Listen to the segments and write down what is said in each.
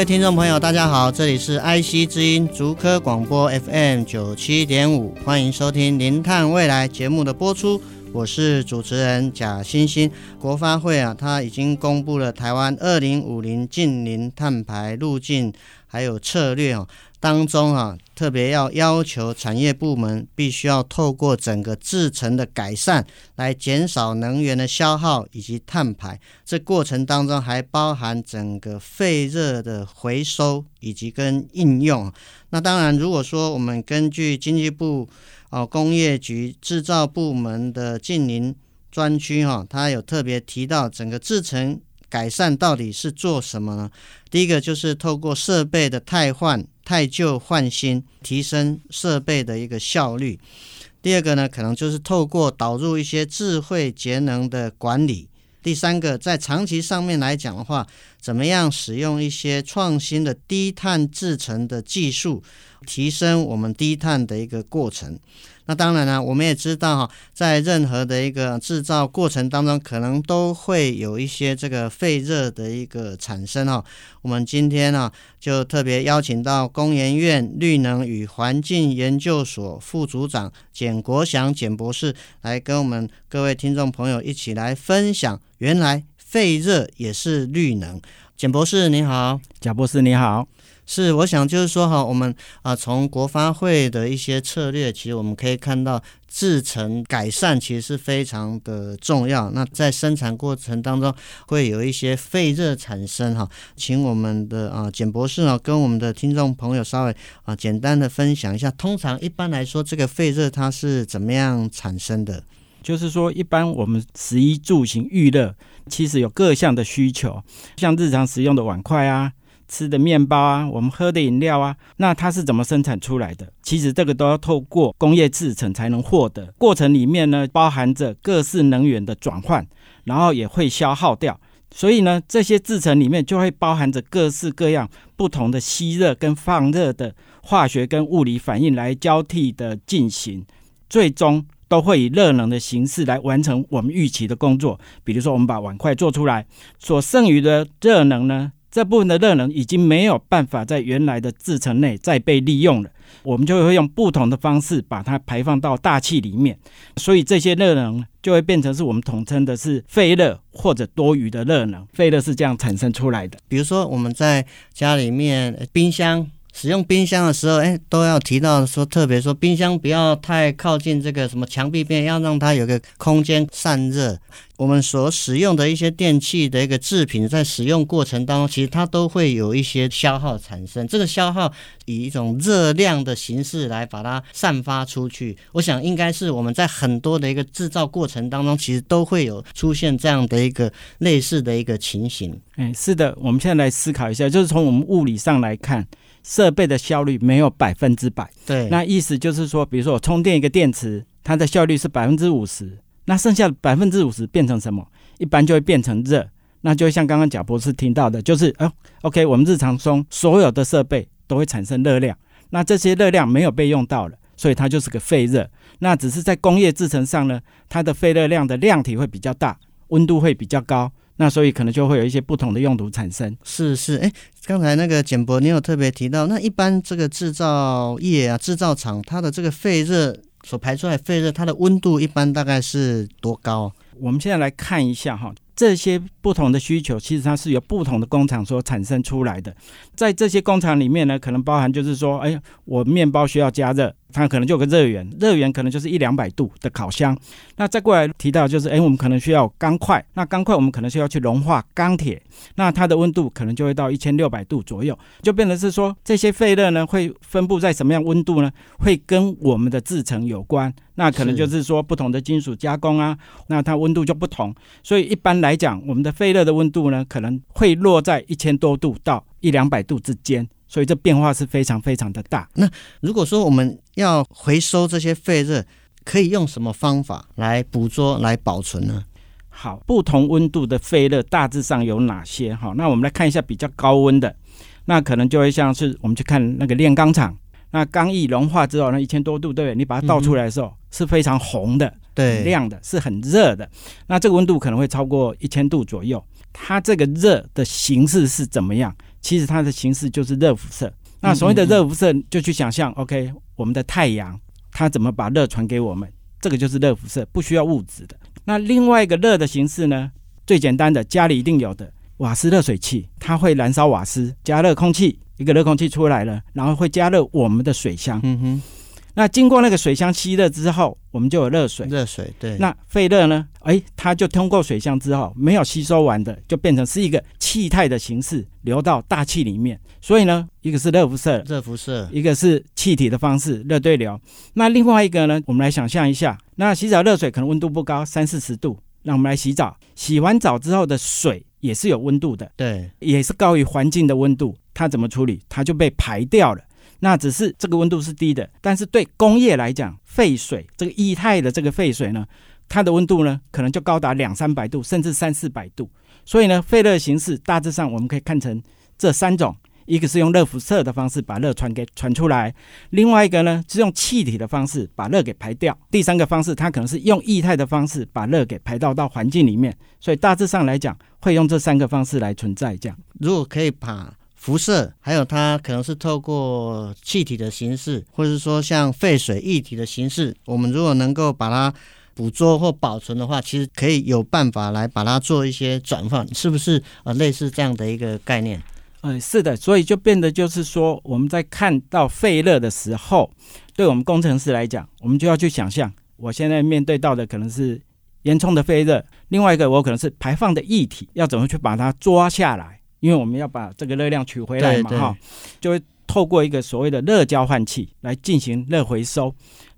位听众朋友，大家好，这里是 IC 之音竹科广播 FM 九七点五，欢迎收听《零碳未来》节目的播出，我是主持人贾欣欣。国发会啊，他已经公布了台湾二零五零近零碳排路径，还有策略哦。当中啊，特别要要求产业部门必须要透过整个制程的改善，来减少能源的消耗以及碳排。这过程当中还包含整个废热的回收以及跟应用。那当然，如果说我们根据经济部哦工业局制造部门的近邻专区哈，它有特别提到整个制程改善到底是做什么呢？第一个就是透过设备的汰换。汰旧换新，提升设备的一个效率。第二个呢，可能就是透过导入一些智慧节能的管理。第三个，在长期上面来讲的话，怎么样使用一些创新的低碳制成的技术，提升我们低碳的一个过程。那当然呢，我们也知道哈，在任何的一个制造过程当中，可能都会有一些这个废热的一个产生哈。我们今天呢，就特别邀请到工研院绿能与环境研究所副组长简国祥简博士，来跟我们各位听众朋友一起来分享，原来废热也是绿能。简博士你好，贾博士你好。是，我想就是说哈，我们啊从国发会的一些策略，其实我们可以看到制成改善其实是非常的重要。那在生产过程当中会有一些废热产生哈，请我们的啊简博士呢跟我们的听众朋友稍微啊简单的分享一下。通常一般来说，这个废热它是怎么样产生的？就是说，一般我们食衣住行育乐，其实有各项的需求，像日常使用的碗筷啊。吃的面包啊，我们喝的饮料啊，那它是怎么生产出来的？其实这个都要透过工业制程才能获得。过程里面呢，包含着各式能源的转换，然后也会消耗掉。所以呢，这些制程里面就会包含着各式各样不同的吸热跟放热的化学跟物理反应来交替的进行，最终都会以热能的形式来完成我们预期的工作。比如说，我们把碗筷做出来，所剩余的热能呢，这部分的热能已经没有办法在原来的制程内再被利用了，我们就会用不同的方式把它排放到大气里面，所以这些热能就会变成是我们统称的是废热或者多余的热能。废热是这样产生出来的。比如说我们在家里面冰箱。使用冰箱的时候，哎，都要提到说，特别说冰箱不要太靠近这个什么墙壁边，要让它有个空间散热。我们所使用的一些电器的一个制品，在使用过程当中，其实它都会有一些消耗产生。这个消耗以一种热量的形式来把它散发出去。我想应该是我们在很多的一个制造过程当中，其实都会有出现这样的一个类似的一个情形。哎，是的，我们现在来思考一下，就是从我们物理上来看。设备的效率没有百分之百，对，那意思就是说，比如说我充电一个电池，它的效率是百分之五十，那剩下的百分之五十变成什么？一般就会变成热，那就像刚刚贾博士听到的，就是哦，OK，我们日常中所有的设备都会产生热量，那这些热量没有被用到了，所以它就是个废热。那只是在工业制成上呢，它的废热量的量体会比较大，温度会比较高。那所以可能就会有一些不同的用途产生。是是，哎，刚才那个简博，你有特别提到，那一般这个制造业啊，制造厂它的这个废热所排出来废热，它的温度一般大概是多高？我们现在来看一下哈，这些不同的需求，其实它是由不同的工厂所产生出来的。在这些工厂里面呢，可能包含就是说，哎，我面包需要加热。它可能就有个热源，热源可能就是一两百度的烤箱。那再过来提到就是，哎，我们可能需要钢块，那钢块我们可能需要去融化钢铁，那它的温度可能就会到一千六百度左右，就变成是说这些废热呢会分布在什么样温度呢？会跟我们的制成有关。那可能就是说不同的金属加工啊，那它温度就不同。所以一般来讲，我们的废热的温度呢，可能会落在一千多度到一两百度之间。所以这变化是非常非常的大。那如果说我们要回收这些废热，可以用什么方法来捕捉、来保存呢？好，不同温度的废热大致上有哪些？哈，那我们来看一下比较高温的，那可能就会像是我们去看那个炼钢厂，那钢一融化之后，那一千多度，对不对？你把它倒出来的时候、嗯、是非常红的，对，亮的，是很热的。那这个温度可能会超过一千度左右。它这个热的形式是怎么样？其实它的形式就是热辐射。那所谓的热辐射，就去想象，OK，我们的太阳它怎么把热传给我们？这个就是热辐射，不需要物质的。那另外一个热的形式呢？最简单的，家里一定有的瓦斯热水器，它会燃烧瓦斯，加热空气，一个热空气出来了，然后会加热我们的水箱。嗯哼。那经过那个水箱吸热之后，我们就有热水。热水对。那废热呢？哎，它就通过水箱之后没有吸收完的，就变成是一个气态的形式流到大气里面。所以呢，一个是热辐射，热辐射；一个是气体的方式，热对流。那另外一个呢，我们来想象一下，那洗澡热水可能温度不高，三四十度。那我们来洗澡，洗完澡之后的水也是有温度的，对，也是高于环境的温度。它怎么处理？它就被排掉了。那只是这个温度是低的，但是对工业来讲，废水这个液态的这个废水呢，它的温度呢可能就高达两三百度，甚至三四百度。所以呢，废热形式大致上我们可以看成这三种：一个是用热辐射的方式把热传给传出来，另外一个呢是用气体的方式把热给排掉，第三个方式它可能是用液态的方式把热给排到到环境里面。所以大致上来讲，会用这三个方式来存在。这样，如果可以把。辐射，还有它可能是透过气体的形式，或者是说像废水液体的形式。我们如果能够把它捕捉或保存的话，其实可以有办法来把它做一些转换，是不是？呃，类似这样的一个概念。嗯，是的。所以就变得就是说，我们在看到废热的时候，对我们工程师来讲，我们就要去想象，我现在面对到的可能是烟囱的废热，另外一个我可能是排放的液体，要怎么去把它抓下来？因为我们要把这个热量取回来嘛，哈，就会透过一个所谓的热交换器来进行热回收。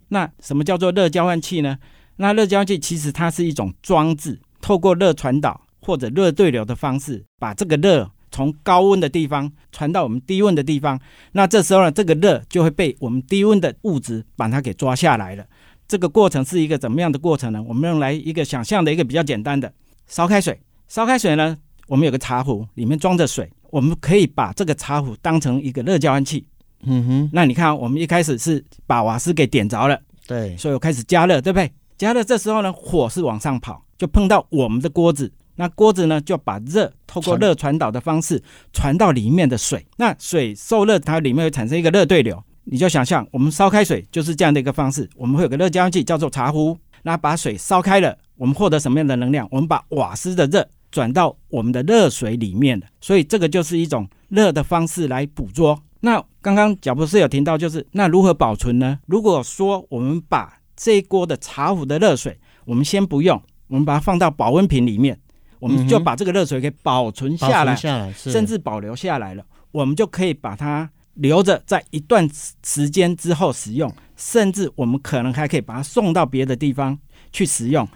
那什么叫做热交换器呢？那热交换器其实它是一种装置，透过热传导或者热对流的方式，把这个热从高温的地方传到我们低温的地方。那这时候呢，这个热就会被我们低温的物质把它给抓下来了。这个过程是一个怎么样的过程呢？我们用来一个想象的一个比较简单的烧开水，烧开水呢。我们有个茶壶，里面装着水，我们可以把这个茶壶当成一个热交换器。嗯哼，那你看，我们一开始是把瓦斯给点着了，对，所以我开始加热，对不对？加热这时候呢，火是往上跑，就碰到我们的锅子，那锅子呢就把热透过热传导的方式传到里面的水，那水受热，它里面会产生一个热对流。你就想象，我们烧开水就是这样的一个方式，我们会有个热交换器叫做茶壶，那把水烧开了，我们获得什么样的能量？我们把瓦斯的热。转到我们的热水里面的，所以这个就是一种热的方式来捕捉。那刚刚贾博士有提到，就是那如何保存呢？如果说我们把这一锅的茶壶的热水，我们先不用，我们把它放到保温瓶里面，我们就把这个热水给保存下来，下来甚至保留下来了，我们就可以把它留着，在一段时间之后使用，甚至我们可能还可以把它送到别的地方去使用。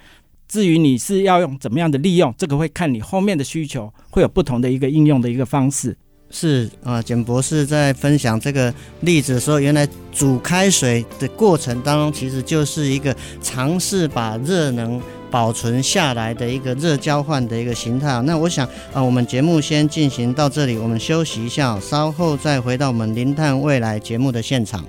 至于你是要用怎么样的利用，这个会看你后面的需求，会有不同的一个应用的一个方式。是啊，简博士在分享这个例子的时候，原来煮开水的过程当中，其实就是一个尝试把热能保存下来的一个热交换的一个形态。那我想啊，我们节目先进行到这里，我们休息一下，稍后再回到我们零碳未来节目的现场。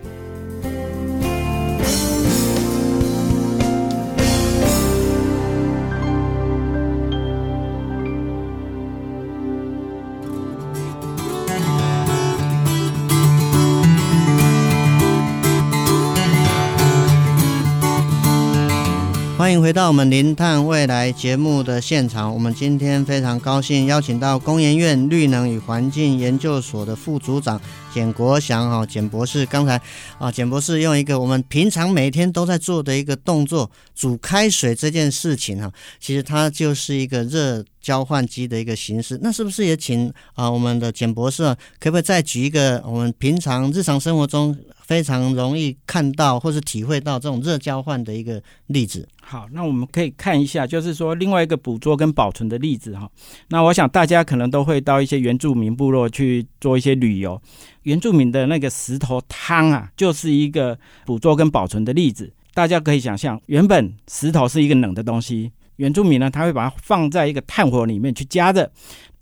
回到我们零碳未来节目的现场。我们今天非常高兴邀请到工研院绿能与环境研究所的副组长简国祥哈简博士。刚才啊，简博士用一个我们平常每天都在做的一个动作——煮开水这件事情哈，其实它就是一个热交换机的一个形式。那是不是也请啊我们的简博士可不可以再举一个我们平常日常生活中非常容易看到或是体会到这种热交换的一个例子？好，那我们可以看一下，就是说另外一个捕捉跟保存的例子哈。那我想大家可能都会到一些原住民部落去做一些旅游，原住民的那个石头汤啊，就是一个捕捉跟保存的例子。大家可以想象，原本石头是一个冷的东西，原住民呢，他会把它放在一个炭火里面去加热，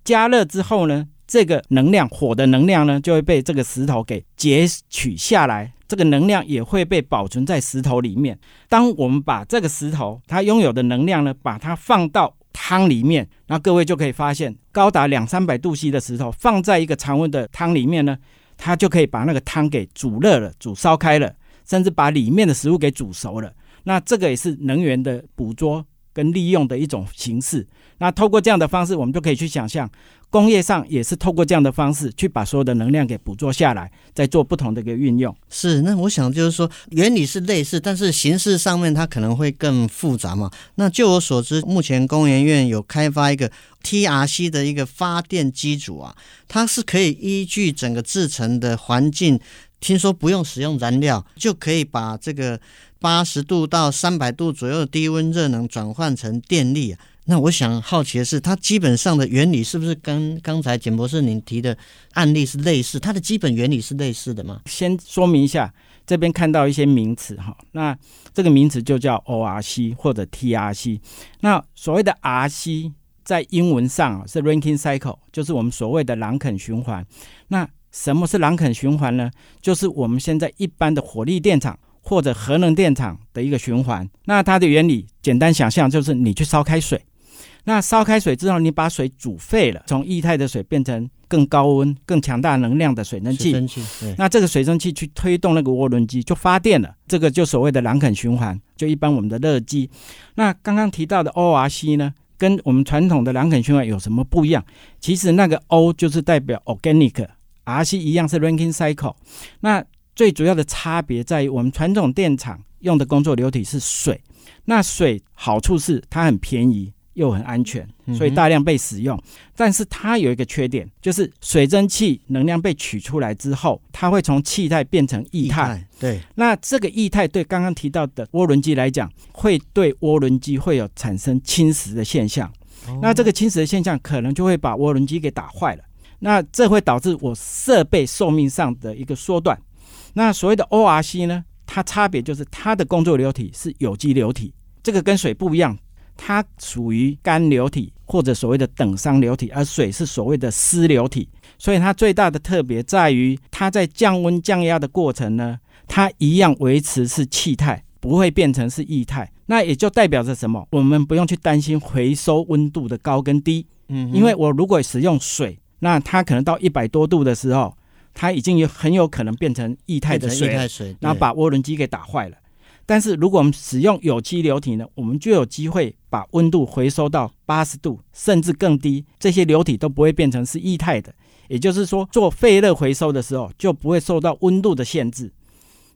加热之后呢，这个能量火的能量呢，就会被这个石头给截取下来。这个能量也会被保存在石头里面。当我们把这个石头它拥有的能量呢，把它放到汤里面，那各位就可以发现，高达两三百度 C 的石头放在一个常温的汤里面呢，它就可以把那个汤给煮热了、煮烧开了，甚至把里面的食物给煮熟了。那这个也是能源的捕捉跟利用的一种形式。那透过这样的方式，我们就可以去想象。工业上也是透过这样的方式去把所有的能量给捕捉下来，再做不同的一个运用。是，那我想就是说，原理是类似，但是形式上面它可能会更复杂嘛。那就我所知，目前工研院有开发一个 TRC 的一个发电机组啊，它是可以依据整个制成的环境，听说不用使用燃料，就可以把这个八十度到三百度左右的低温热能转换成电力啊。那我想好奇的是，它基本上的原理是不是跟刚才简博士您提的案例是类似？它的基本原理是类似的吗？先说明一下，这边看到一些名词哈，那这个名词就叫 ORC 或者 TRC。那所谓的 RC 在英文上是 Ranking Cycle，就是我们所谓的朗肯循环。那什么是朗肯循环呢？就是我们现在一般的火力电厂或者核能电厂的一个循环。那它的原理简单想象就是你去烧开水。那烧开水之后，你把水煮沸了，从液态的水变成更高温、更强大能量的水蒸气。水蒸气，那这个水蒸气去推动那个涡轮机，就发电了。这个就所谓的朗肯循环，就一般我们的热机。那刚刚提到的 ORC 呢，跟我们传统的朗肯循环有什么不一样？其实那个 O 就是代表 organic，RC 一样是 Ranking Cycle。那最主要的差别在于，我们传统电厂用的工作流体是水。那水好处是它很便宜。又很安全，所以大量被使用。嗯、但是它有一个缺点，就是水蒸气能量被取出来之后，它会从气态变成液态。对，那这个液态对刚刚提到的涡轮机来讲，会对涡轮机会有产生侵蚀的现象。哦、那这个侵蚀的现象可能就会把涡轮机给打坏了。那这会导致我设备寿命上的一个缩短。那所谓的 ORC 呢，它差别就是它的工作流体是有机流体，这个跟水不一样。它属于干流体或者所谓的等熵流体，而水是所谓的湿流体，所以它最大的特别在于它在降温降压的过程呢，它一样维持是气态，不会变成是液态。那也就代表着什么？我们不用去担心回收温度的高跟低，嗯，因为我如果使用水，那它可能到一百多度的时候，它已经有很有可能变成液态的水，液态水，然后把涡轮机给打坏了。但是如果我们使用有机流体呢，我们就有机会把温度回收到八十度，甚至更低，这些流体都不会变成是液态的。也就是说，做废热回收的时候就不会受到温度的限制。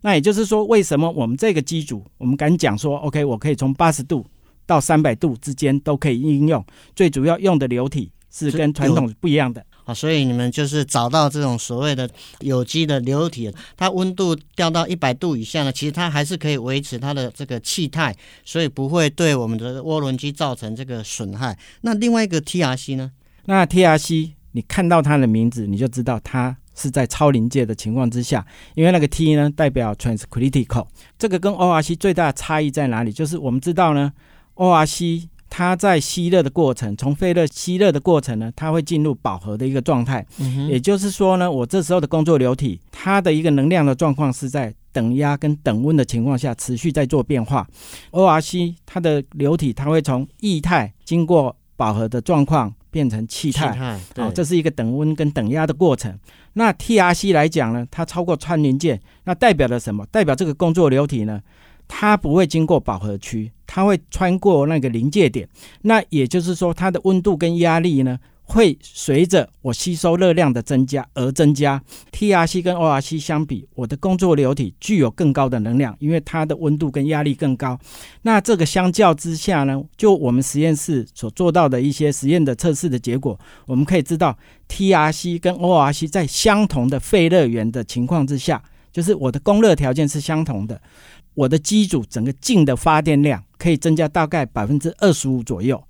那也就是说，为什么我们这个机组，我们敢讲说，OK，我可以从八十度到三百度之间都可以应用。最主要用的流体是跟传统不一样的。啊所以你们就是找到这种所谓的有机的流体，它温度掉到一百度以下呢，其实它还是可以维持它的这个气态，所以不会对我们的涡轮机造成这个损害。那另外一个 TRC 呢？那 TRC 你看到它的名字，你就知道它是在超临界的情况之下，因为那个 T 呢代表 transcritical。这个跟 ORC 最大的差异在哪里？就是我们知道呢，ORC。它在吸热的过程，从废热吸热的过程呢，它会进入饱和的一个状态。嗯。也就是说呢，我这时候的工作流体，它的一个能量的状况是在等压跟等温的情况下持续在做变化。ORC 它的流体，它会从液态经过饱和的状况变成气态。气态。对。哦，这是一个等温跟等压的过程。那 TRC 来讲呢，它超过穿临界，那代表了什么？代表这个工作流体呢，它不会经过饱和区，它会穿过那个临界点。那也就是说，它的温度跟压力呢，会随着我吸收热量的增加而增加。TRC 跟 ORC 相比，我的工作流体具有更高的能量，因为它的温度跟压力更高。那这个相较之下呢，就我们实验室所做到的一些实验的测试的结果，我们可以知道，TRC 跟 ORC 在相同的废热源的情况之下，就是我的供热条件是相同的，我的机组整个净的发电量可以增加大概百分之二十五左右。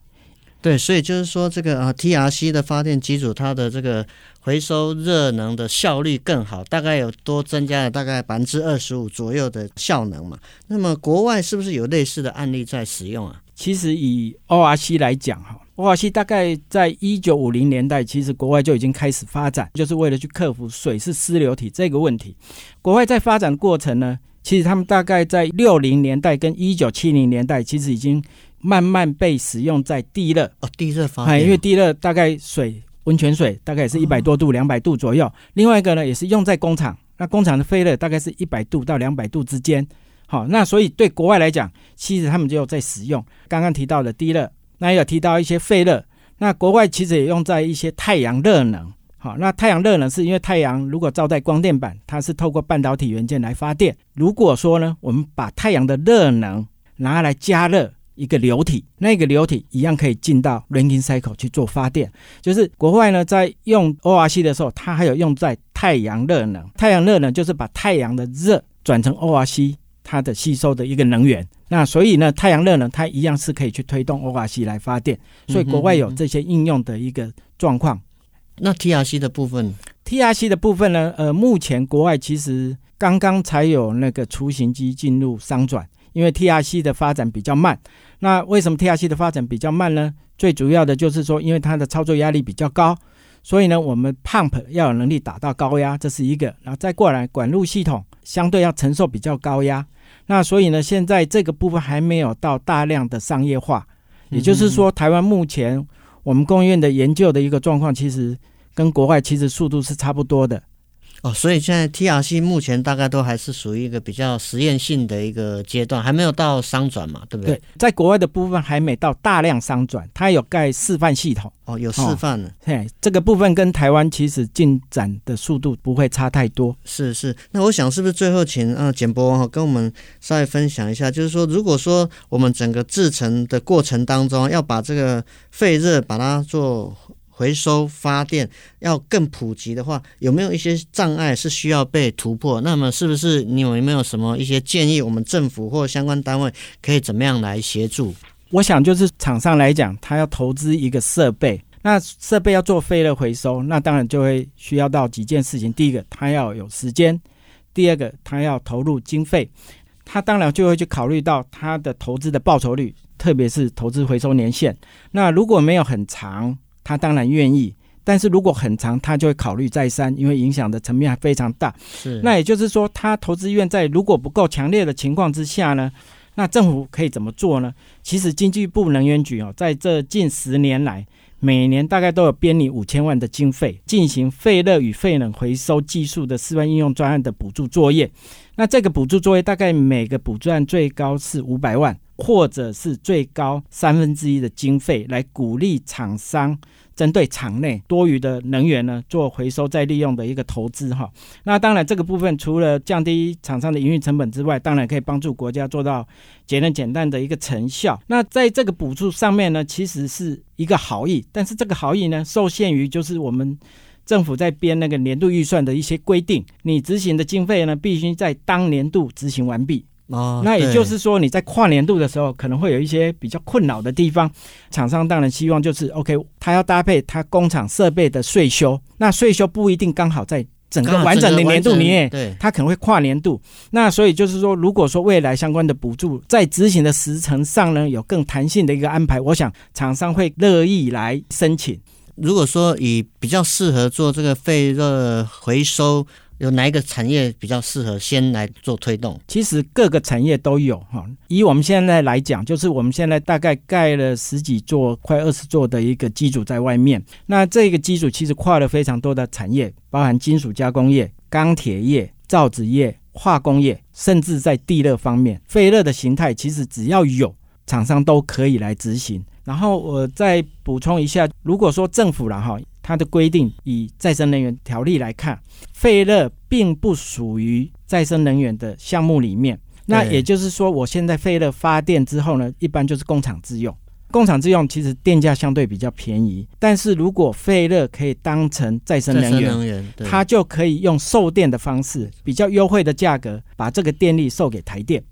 对，所以就是说，这个啊，TRC 的发电机组，它的这个回收热能的效率更好，大概有多增加了大概百分之二十五左右的效能嘛。那么国外是不是有类似的案例在使用啊？其实以 ORC 来讲，哈，ORC 大概在一九五零年代，其实国外就已经开始发展，就是为了去克服水是湿流体这个问题。国外在发展过程呢，其实他们大概在六零年代跟一九七零年代，其实已经。慢慢被使用在地热哦，地热发电，因为地热大概水温泉水大概也是一百多度、两百度左右。另外一个呢，也是用在工厂，那工厂的废热大概是一百度到两百度之间。好，那所以对国外来讲，其实他们就在使用刚刚提到的地热，那也有提到一些废热。那国外其实也用在一些太阳热能。好，那太阳热呢是因为太阳如果照在光电板，它是透过半导体元件来发电。如果说呢，我们把太阳的热能拿来加热。一个流体，那个流体一样可以进到 Rankine cycle 去做发电。就是国外呢，在用 ORC 的时候，它还有用在太阳热能。太阳热能就是把太阳的热转成 ORC 它的吸收的一个能源。那所以呢，太阳热能它一样是可以去推动 ORC 来发电。所以国外有这些应用的一个状况。那 TRC 的部分，TRC 的部分呢？呃，目前国外其实刚刚才有那个雏形机进入商转。因为 TRC 的发展比较慢，那为什么 TRC 的发展比较慢呢？最主要的就是说，因为它的操作压力比较高，所以呢，我们 pump 要有能力打到高压，这是一个。然后再过来，管路系统相对要承受比较高压，那所以呢，现在这个部分还没有到大量的商业化。也就是说，台湾目前我们工业院的研究的一个状况，其实跟国外其实速度是差不多的。哦，所以现在 TRC 目前大概都还是属于一个比较实验性的一个阶段，还没有到商转嘛，对不对？对，在国外的部分还没到大量商转，它有盖示范系统。哦，有示范了。嘿、哦，这个部分跟台湾其实进展的速度不会差太多。是是，那我想是不是最后请啊简博哈跟我们稍微分享一下，就是说，如果说我们整个制成的过程当中要把这个废热把它做。回收发电要更普及的话，有没有一些障碍是需要被突破？那么是不是你有没有什么一些建议？我们政府或相关单位可以怎么样来协助？我想就是厂商来讲，他要投资一个设备，那设备要做废热回收，那当然就会需要到几件事情。第一个，他要有时间；第二个，他要投入经费。他当然就会去考虑到他的投资的报酬率，特别是投资回收年限。那如果没有很长，他当然愿意，但是如果很长，他就会考虑再三，因为影响的层面还非常大。是，那也就是说，他投资意愿在如果不够强烈的情况之下呢，那政府可以怎么做呢？其实经济部能源局哦，在这近十年来，每年大概都有编拟五千万的经费，进行废热与废冷回收技术的示范应用专案的补助作业。那这个补助作业大概每个补助案最高是五百万，或者是最高三分之一的经费，来鼓励厂商。针对厂内多余的能源呢，做回收再利用的一个投资哈。那当然，这个部分除了降低厂商的营运成本之外，当然可以帮助国家做到节能减碳的一个成效。那在这个补助上面呢，其实是一个好意，但是这个好意呢，受限于就是我们政府在编那个年度预算的一些规定，你执行的经费呢，必须在当年度执行完毕。哦，那也就是说，你在跨年度的时候可能会有一些比较困扰的地方。厂商当然希望就是，OK，他要搭配他工厂设备的税修，那税修不一定刚好在整个完整的年度里面，对，他可能会跨年度。那所以就是说，如果说未来相关的补助在执行的时程上呢，有更弹性的一个安排，我想厂商会乐意来申请。如果说以比较适合做这个废热回收。有哪一个产业比较适合先来做推动？其实各个产业都有哈。以我们现在来讲，就是我们现在大概盖了十几座、快二十座的一个机组在外面。那这个机组其实跨了非常多的产业，包含金属加工业、钢铁业、造纸业、化工业，甚至在地热方面，废热的形态其实只要有厂商都可以来执行。然后我再补充一下，如果说政府了哈，它的规定以再生能源条例来看，废热并不属于再生能源的项目里面。那也就是说，我现在废热发电之后呢，一般就是工厂自用。工厂自用其实电价相对比较便宜，但是如果废热可以当成再生能源，能源它就可以用售电的方式，比较优惠的价格，把这个电力售给台电。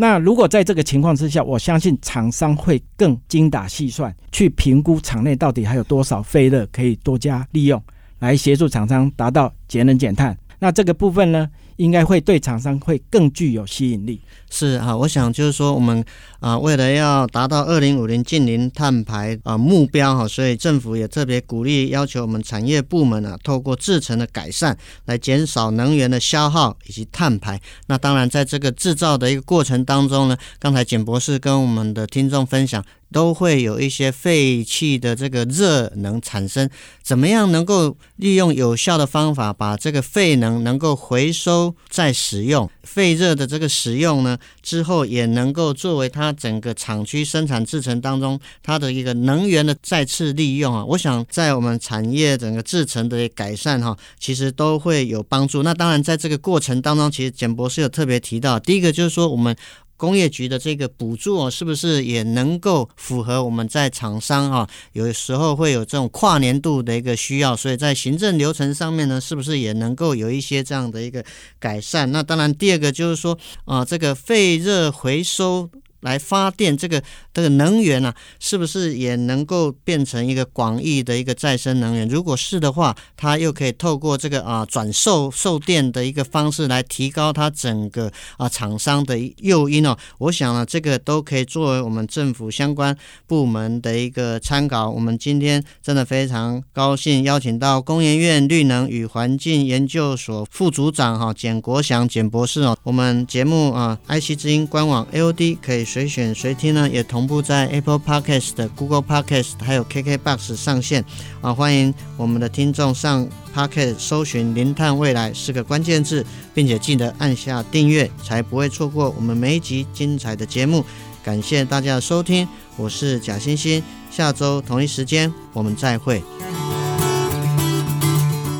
那如果在这个情况之下，我相信厂商会更精打细算，去评估厂内到底还有多少废热可以多加利用，来协助厂商达到节能减碳。那这个部分呢，应该会对厂商会更具有吸引力。是啊，我想就是说，我们啊，为了要达到二零五零净零碳排啊目标哈，所以政府也特别鼓励要求我们产业部门啊，透过制程的改善来减少能源的消耗以及碳排。那当然，在这个制造的一个过程当中呢，刚才简博士跟我们的听众分享。都会有一些废气的这个热能产生，怎么样能够利用有效的方法把这个废能能够回收再使用？废热的这个使用呢，之后也能够作为它整个厂区生产制程当中它的一个能源的再次利用啊。我想在我们产业整个制程的改善哈，其实都会有帮助。那当然在这个过程当中，其实简博士有特别提到，第一个就是说我们。工业局的这个补助哦，是不是也能够符合我们在厂商哈，有时候会有这种跨年度的一个需要，所以在行政流程上面呢，是不是也能够有一些这样的一个改善？那当然，第二个就是说啊，这个废热回收。来发电这个这个能源、啊，是不是也能够变成一个广义的一个再生能源？如果是的话，它又可以透过这个啊转售售电的一个方式来提高它整个啊厂商的诱因哦。我想呢，这个都可以作为我们政府相关部门的一个参考。我们今天真的非常高兴邀请到工研院绿能与环境研究所副组长哈简国祥简博士哦。我们节目啊，IC 之音官网 AOD 可以。随选随听呢，也同步在 Apple Podcast、Google Podcast 还有 KKBox 上线啊！欢迎我们的听众上 Podcast 搜寻“零碳未来”四个关键字，并且记得按下订阅，才不会错过我们每一集精彩的节目。感谢大家的收听，我是贾欣欣，下周同一时间我们再会。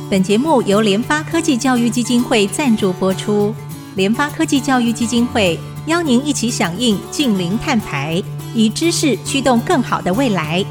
本节目由联发科技教育基金会赞助播出，联发科技教育基金会。邀您一起响应净零碳排，以知识驱动更好的未来。